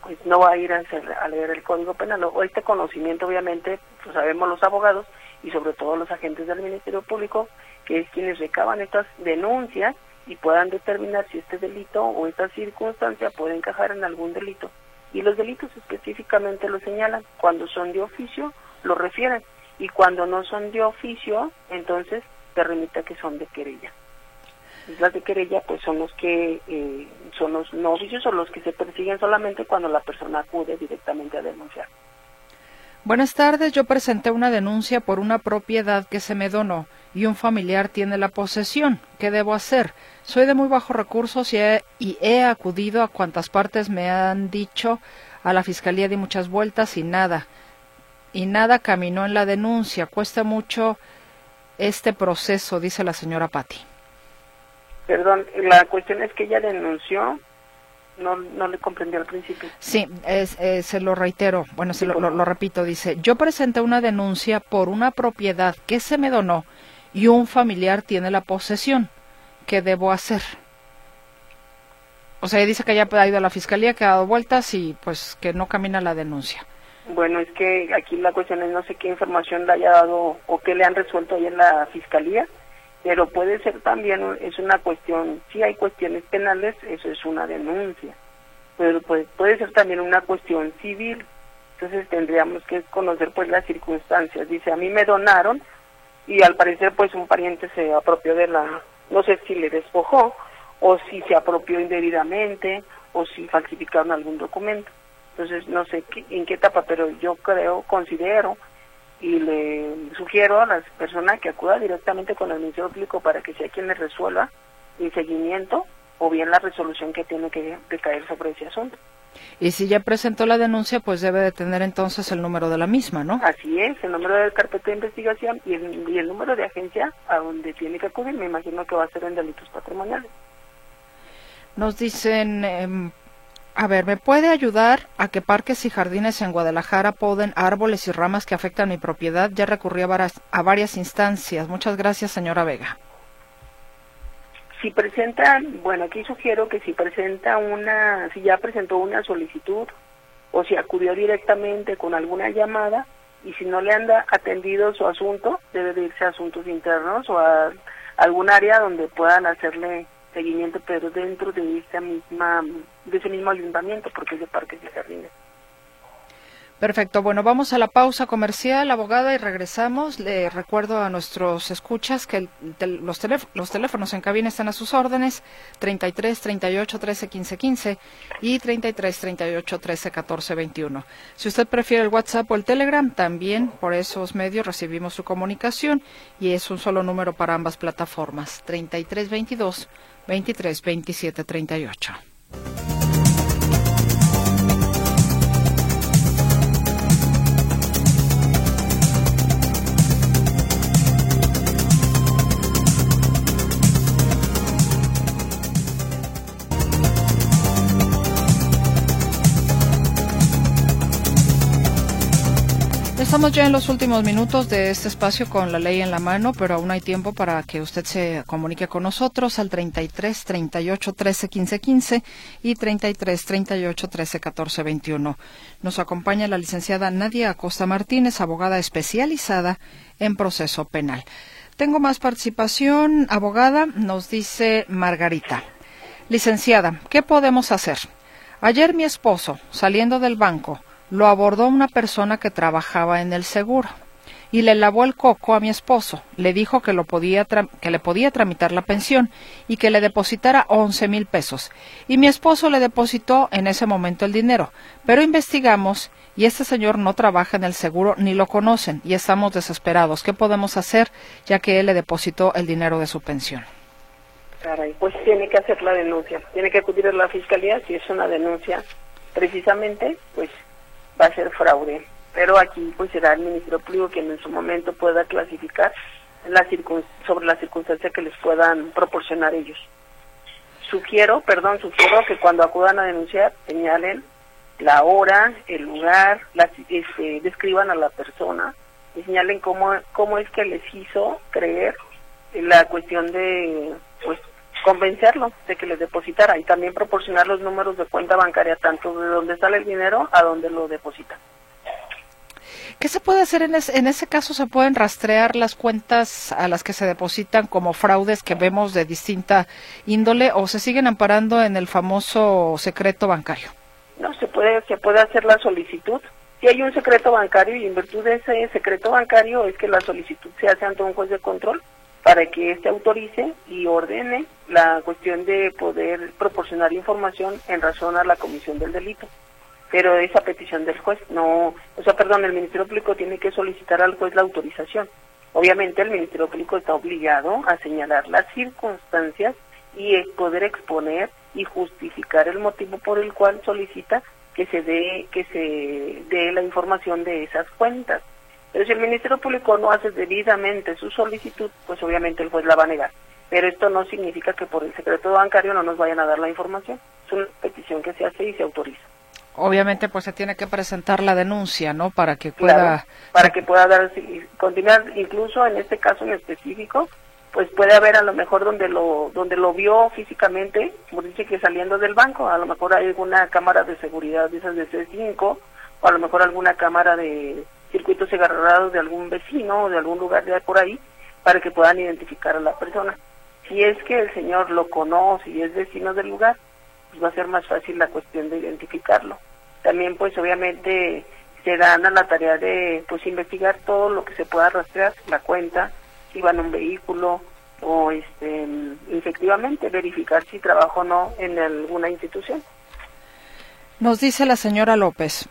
pues no va a ir a, a leer el Código Penal. O este conocimiento, obviamente, pues sabemos los abogados y sobre todo los agentes del Ministerio Público, que es quienes recaban estas denuncias y puedan determinar si este delito o esta circunstancia puede encajar en algún delito. Y los delitos específicamente lo señalan. Cuando son de oficio, lo refieren. Y cuando no son de oficio, entonces se remite que son de querella las de querella pues son los que eh, son los no o los que se persiguen solamente cuando la persona acude directamente a denunciar. Buenas tardes, yo presenté una denuncia por una propiedad que se me donó y un familiar tiene la posesión. ¿Qué debo hacer? Soy de muy bajos recursos y he, y he acudido a cuantas partes me han dicho, a la fiscalía di muchas vueltas y nada. Y nada caminó en la denuncia. Cuesta mucho este proceso, dice la señora Patti. Perdón, la cuestión es que ella denunció, no, no le comprendió al principio. Sí, eh, se lo reitero, bueno, se lo, lo, repito, dice, yo presenté una denuncia por una propiedad que se me donó y un familiar tiene la posesión. ¿Qué debo hacer? O sea, dice que ya ha ido a la fiscalía, que ha dado vueltas y pues que no camina la denuncia. Bueno, es que aquí la cuestión es no sé qué información le haya dado o qué le han resuelto ahí en la fiscalía, pero puede ser también, es una cuestión, si hay cuestiones penales, eso es una denuncia, pero puede, puede ser también una cuestión civil, entonces tendríamos que conocer pues las circunstancias. Dice, a mí me donaron y al parecer pues un pariente se apropió de la, no sé si le despojó o si se apropió indebidamente o si falsificaron algún documento. Entonces, no sé en qué etapa, pero yo creo, considero y le sugiero a las personas que acuda directamente con el Ministerio Público para que sea quien les resuelva el seguimiento o bien la resolución que tiene que recaer sobre ese asunto. Y si ya presentó la denuncia, pues debe de tener entonces el número de la misma, ¿no? Así es, el número de carpeta de investigación y el, y el número de agencia a donde tiene que acudir. Me imagino que va a ser en delitos patrimoniales. Nos dicen, eh, a ver, ¿me puede ayudar a que parques y jardines en Guadalajara poden árboles y ramas que afectan mi propiedad? Ya recurrí a varias, a varias instancias. Muchas gracias, señora Vega. Si presenta, bueno, aquí sugiero que si presenta una, si ya presentó una solicitud o si acudió directamente con alguna llamada y si no le anda atendido su asunto, debe de irse a asuntos internos o a algún área donde puedan hacerle seguimiento, pero dentro de esta misma, de ese mismo ayuntamiento, porque es de Parques y Jardines. Perfecto. Bueno, vamos a la pausa comercial, abogada, y regresamos. Le recuerdo a nuestros escuchas que los, los, teléfonos en cabina están a sus órdenes, 33 38 13 15 15 y 33 38 13 14 21. Si usted prefiere el WhatsApp o el Telegram, también por esos medios recibimos su comunicación y es un solo número para ambas plataformas, 33 22 23 27 38. Estamos ya en los últimos minutos de este espacio con la ley en la mano, pero aún hay tiempo para que usted se comunique con nosotros al 33 38 13 15 15 y 33 38 13 14 21. Nos acompaña la licenciada Nadia Acosta Martínez, abogada especializada en proceso penal. Tengo más participación, abogada, nos dice Margarita. Licenciada, ¿qué podemos hacer? Ayer mi esposo, saliendo del banco, lo abordó una persona que trabajaba en el seguro y le lavó el coco a mi esposo. Le dijo que, lo podía que le podía tramitar la pensión y que le depositara once mil pesos. Y mi esposo le depositó en ese momento el dinero. Pero investigamos y este señor no trabaja en el seguro ni lo conocen y estamos desesperados. ¿Qué podemos hacer ya que él le depositó el dinero de su pensión? Pues tiene que hacer la denuncia. Tiene que acudir a la fiscalía si es una denuncia. Precisamente, pues va a ser fraude. Pero aquí pues será el Ministerio Público quien en su momento pueda clasificar la sobre la circunstancia que les puedan proporcionar ellos. Sugiero, perdón, sugiero que cuando acudan a denunciar señalen la hora, el lugar, las, este, describan a la persona y señalen cómo, cómo es que les hizo creer la cuestión de pues convencerlo de que les depositara y también proporcionar los números de cuenta bancaria, tanto de donde sale el dinero a donde lo deposita. ¿Qué se puede hacer en, en ese caso? ¿Se pueden rastrear las cuentas a las que se depositan como fraudes que vemos de distinta índole o se siguen amparando en el famoso secreto bancario? No, se puede, se puede hacer la solicitud. Si hay un secreto bancario y en virtud de ese secreto bancario es que la solicitud se hace ante un juez de control para que éste autorice y ordene la cuestión de poder proporcionar información en razón a la comisión del delito. Pero esa petición del juez no, o sea, perdón, el Ministerio Público tiene que solicitar al juez la autorización. Obviamente el Ministerio Público está obligado a señalar las circunstancias y poder exponer y justificar el motivo por el cual solicita que se dé que se dé la información de esas cuentas. Pero si el Ministerio Público no hace debidamente su solicitud, pues obviamente el juez la va a negar. Pero esto no significa que por el secreto bancario no nos vayan a dar la información. Es una petición que se hace y se autoriza. Obviamente, pues se tiene que presentar la denuncia, ¿no? Para que pueda... para que pueda dar, continuar, incluso en este caso en específico, pues puede haber a lo mejor donde lo donde lo vio físicamente, como dice que saliendo del banco, a lo mejor hay alguna cámara de seguridad de esas de C5 o a lo mejor alguna cámara de circuitos agarrados de algún vecino o de algún lugar de por ahí para que puedan identificar a la persona. Si es que el señor lo conoce y es vecino del lugar, pues va a ser más fácil la cuestión de identificarlo. También pues obviamente se dan a la tarea de pues investigar todo lo que se pueda rastrear, la cuenta, si van en un vehículo o este efectivamente verificar si trabaja o no en alguna institución. Nos dice la señora López,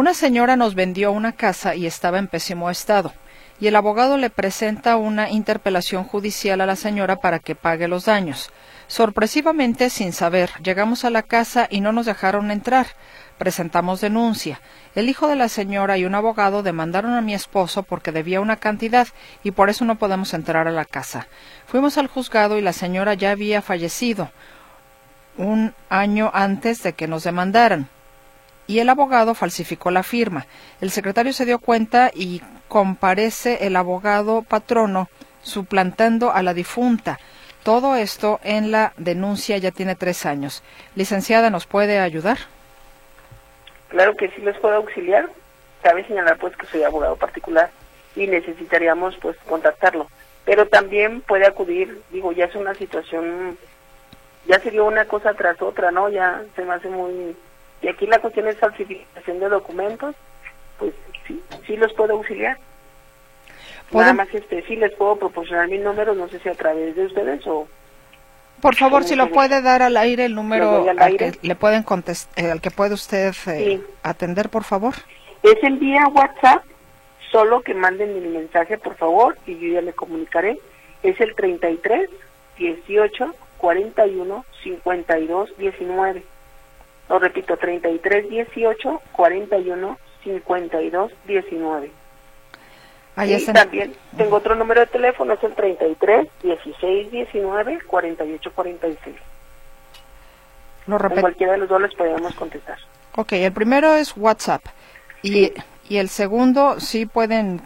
una señora nos vendió una casa y estaba en pésimo estado, y el abogado le presenta una interpelación judicial a la señora para que pague los daños. Sorpresivamente, sin saber, llegamos a la casa y no nos dejaron entrar. Presentamos denuncia. El hijo de la señora y un abogado demandaron a mi esposo porque debía una cantidad y por eso no podemos entrar a la casa. Fuimos al juzgado y la señora ya había fallecido un año antes de que nos demandaran. Y el abogado falsificó la firma. El secretario se dio cuenta y comparece el abogado patrono suplantando a la difunta. Todo esto en la denuncia ya tiene tres años. Licenciada, ¿nos puede ayudar? Claro que sí les puedo auxiliar. Cabe señalar pues que soy abogado particular y necesitaríamos pues contactarlo. Pero también puede acudir, digo, ya es una situación, ya sería una cosa tras otra, ¿no? Ya se me hace muy... Y aquí la cuestión es falsificación de documentos, pues sí, sí los puedo auxiliar. Nada más este, sí les puedo proporcionar mi número, no sé si a través de ustedes o por favor, si lo puede dar al aire el número al, que le pueden contestar, eh, al que puede usted eh, atender, por favor. Es el día WhatsApp, solo que manden mi mensaje, por favor, y yo ya le comunicaré. Es el 33 18 41 52 19. Lo repito, 33 18 41 52 19 y también tengo otro número de teléfono, es el 33 16 19 48 46. Lo en cualquiera de los dos les podemos contestar. Ok, el primero es WhatsApp. Y, y el segundo, sí pueden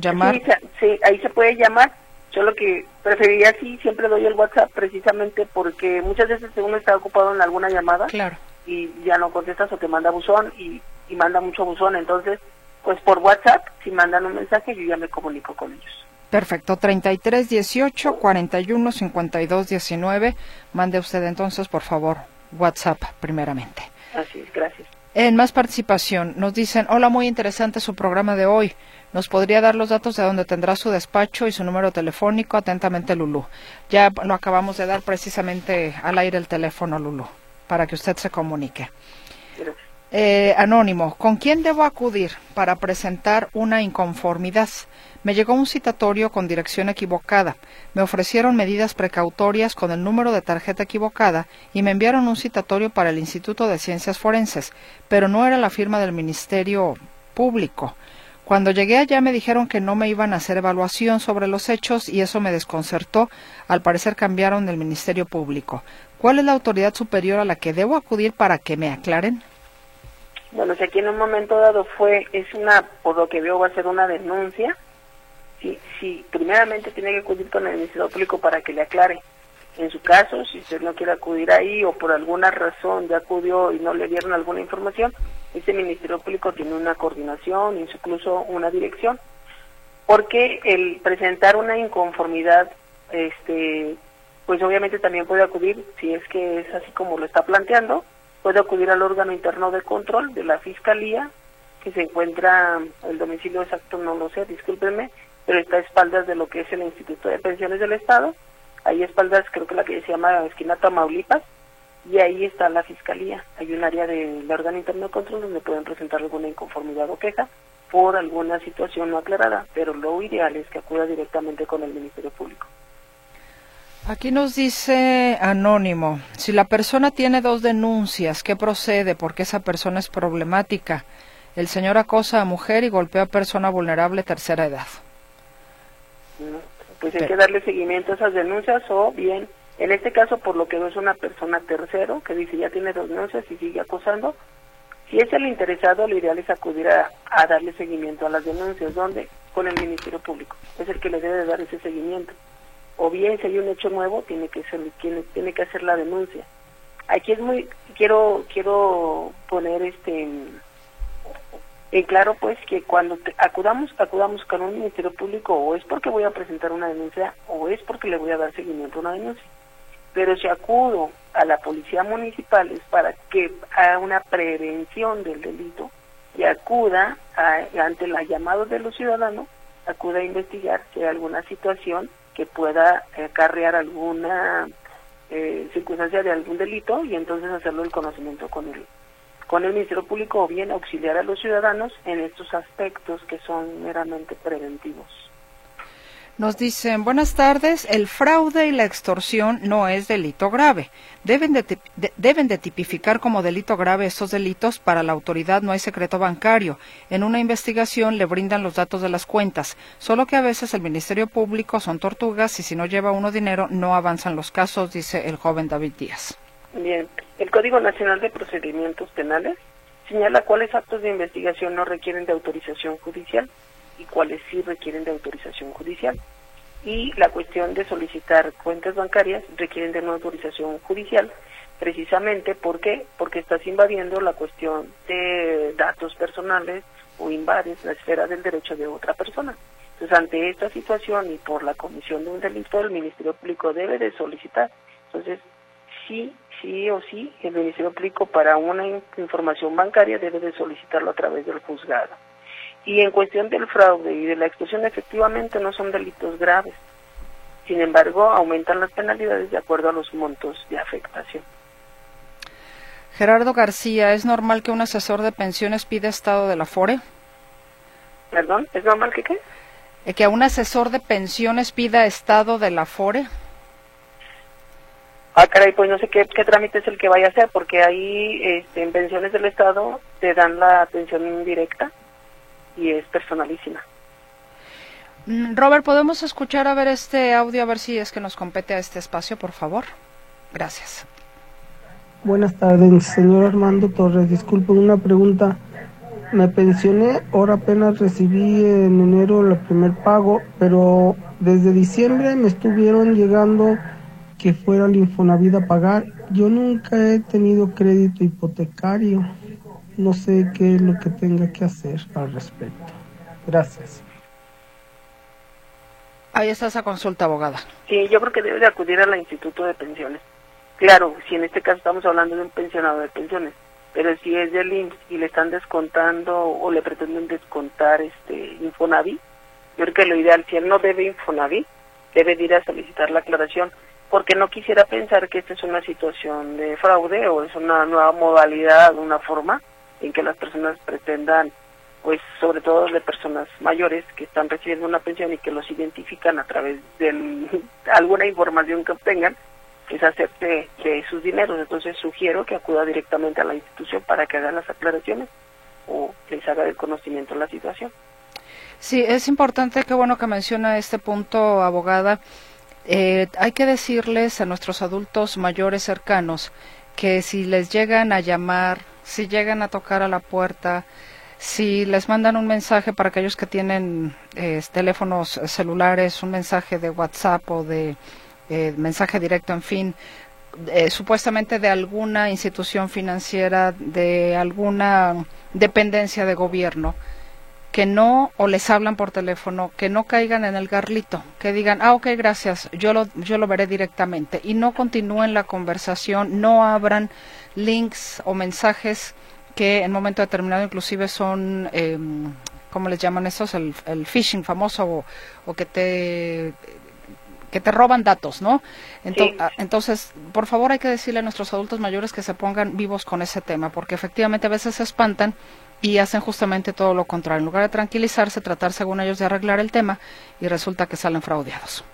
llamar. Sí, ahí se puede llamar. Yo lo que preferiría, sí, siempre doy el WhatsApp precisamente porque muchas veces uno está ocupado en alguna llamada. Claro. Y ya no contestas o te manda buzón y, y manda mucho buzón. Entonces, pues por WhatsApp, si mandan un mensaje, yo ya me comunico con ellos. Perfecto, 33 18 41 52 19. Mande usted entonces, por favor, WhatsApp primeramente. Así es, gracias. En más participación, nos dicen, hola, muy interesante su programa de hoy. ¿Nos podría dar los datos de donde tendrá su despacho y su número telefónico? Atentamente, Lulú. Ya lo acabamos de dar precisamente al aire el teléfono, Lulú, para que usted se comunique. Eh, anónimo, ¿con quién debo acudir para presentar una inconformidad? Me llegó un citatorio con dirección equivocada. Me ofrecieron medidas precautorias con el número de tarjeta equivocada y me enviaron un citatorio para el Instituto de Ciencias Forenses, pero no era la firma del Ministerio Público. Cuando llegué allá me dijeron que no me iban a hacer evaluación sobre los hechos y eso me desconcertó. Al parecer cambiaron del Ministerio Público. ¿Cuál es la autoridad superior a la que debo acudir para que me aclaren? Bueno, si aquí en un momento dado fue, es una, por lo que veo va a ser una denuncia, si, si primeramente tiene que acudir con el Ministerio Público para que le aclare. En su caso, si usted no quiere acudir ahí o por alguna razón ya acudió y no le dieron alguna información, ese Ministerio Público tiene una coordinación, incluso una dirección, porque el presentar una inconformidad, este, pues obviamente también puede acudir, si es que es así como lo está planteando, puede acudir al órgano interno de control de la Fiscalía, que se encuentra, el domicilio exacto no lo sé, discúlpenme, pero está a espaldas de lo que es el Instituto de Pensiones del Estado, ahí espaldas creo que la que se llama esquina Tamaulipas, y ahí está la Fiscalía, hay un área del órgano interno de control donde pueden presentar alguna inconformidad o queja por alguna situación no aclarada, pero lo ideal es que acuda directamente con el Ministerio Público. Aquí nos dice Anónimo, si la persona tiene dos denuncias, ¿qué procede? Porque esa persona es problemática. El señor acosa a mujer y golpea a persona vulnerable tercera edad. Pues hay que darle seguimiento a esas denuncias o bien, en este caso por lo que no es una persona tercero que dice ya tiene dos denuncias y sigue acosando, si es el interesado, lo ideal es acudir a, darle seguimiento a las denuncias, donde con el Ministerio Público, es el que le debe dar ese seguimiento. O bien si hay un hecho nuevo tiene que ser tiene, tiene que hacer la denuncia. Aquí es muy quiero quiero poner este en claro pues que cuando acudamos acudamos con un ministerio público o es porque voy a presentar una denuncia o es porque le voy a dar seguimiento a una denuncia pero si acudo a la policía municipal es para que haga una prevención del delito y acuda ante la llamada de los ciudadanos acuda a investigar si hay alguna situación que pueda acarrear alguna eh, circunstancia de algún delito y entonces hacerlo el conocimiento con el con el Ministerio Público o bien auxiliar a los ciudadanos en estos aspectos que son meramente preventivos. Nos dicen, buenas tardes, el fraude y la extorsión no es delito grave. Deben de, deben de tipificar como delito grave estos delitos. Para la autoridad no hay secreto bancario. En una investigación le brindan los datos de las cuentas. Solo que a veces el Ministerio Público son tortugas y si no lleva uno dinero no avanzan los casos, dice el joven David Díaz. Bien, el Código Nacional de Procedimientos Penales señala cuáles actos de investigación no requieren de autorización judicial y cuáles sí requieren de autorización judicial. Y la cuestión de solicitar cuentas bancarias requieren de una autorización judicial, precisamente porque porque estás invadiendo la cuestión de datos personales o invades la esfera del derecho de otra persona. Entonces, ante esta situación y por la comisión de un delito, el Ministerio Público debe de solicitar. Entonces, sí sí o sí el Ministerio Público para una información bancaria debe de solicitarlo a través del juzgado. Y en cuestión del fraude y de la extorsión, efectivamente no son delitos graves. Sin embargo, aumentan las penalidades de acuerdo a los montos de afectación. Gerardo García, ¿es normal que un asesor de pensiones pida estado de la FORE? ¿Perdón? ¿Es normal que qué? Eh, ¿Que un asesor de pensiones pida estado de la FORE? Ah, caray, pues no sé qué, trámite es el que vaya a hacer, porque ahí este, en pensiones del Estado te dan la atención directa y es personalísima. Mm, Robert, ¿podemos escuchar a ver este audio, a ver si es que nos compete a este espacio, por favor? Gracias. Buenas tardes, señor Armando Torres. Disculpe una pregunta. Me pensioné, ahora apenas recibí en enero el primer pago, pero desde diciembre me estuvieron llegando que fuera el Infonavit a pagar. Yo nunca he tenido crédito hipotecario. No sé qué es lo que tenga que hacer al respecto. Gracias. Ahí está esa consulta, abogada. Sí, yo creo que debe de acudir al Instituto de Pensiones. Claro, si en este caso estamos hablando de un pensionado de pensiones, pero si es del IMSS y le están descontando o le pretenden descontar este Infonavit, yo creo que lo ideal, si él no debe Infonavit, debe ir a solicitar la aclaración porque no quisiera pensar que esta es una situación de fraude o es una nueva modalidad, una forma en que las personas pretendan, pues sobre todo de personas mayores que están recibiendo una pensión y que los identifican a través de (laughs) alguna información que obtengan, es hacerte de sus dineros. Entonces sugiero que acuda directamente a la institución para que haga las aclaraciones o les haga el conocimiento de la situación. Sí, es importante, qué bueno que menciona este punto, abogada eh, hay que decirles a nuestros adultos mayores cercanos que si les llegan a llamar, si llegan a tocar a la puerta, si les mandan un mensaje para aquellos que tienen eh, teléfonos celulares, un mensaje de WhatsApp o de eh, mensaje directo, en fin, supuestamente de alguna institución financiera, de alguna dependencia de gobierno, que no, o les hablan por teléfono, que no caigan en el garlito, que digan, ah, ok, gracias, yo lo, yo lo veré directamente, y no continúen la conversación, no abran links o mensajes que en momento determinado inclusive son, eh, ¿cómo les llaman esos? El, el phishing famoso, o, o que te que te roban datos, ¿no? Ah, entonces, por favor, hay que decirle a nuestros adultos mayores que se pongan vivos con ese tema, porque efectivamente a veces se espantan y hacen justamente todo lo contrario. En lugar de tranquilizarse, tratar según ellos de arreglar el tema y resulta que salen fraudeados.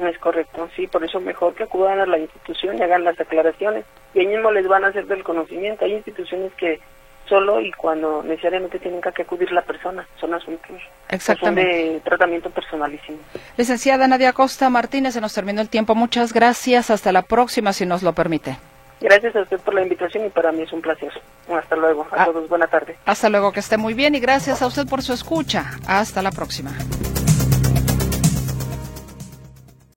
Es correcto, sí, por eso mejor que acudan a la institución y hagan las aclaraciones y ellos mismos les van a hacer del conocimiento. Hay instituciones que solo y cuando necesariamente tienen que acudir la persona, son asuntos son de tratamiento personalísimo. Licenciada Nadia Costa Martínez, se nos terminó el tiempo. Muchas gracias. Hasta la próxima, si nos lo permite. Gracias a usted por la invitación y para mí es un placer. Hasta luego. A ah, todos, buena tarde. Hasta luego, que esté muy bien y gracias a usted por su escucha. Hasta la próxima.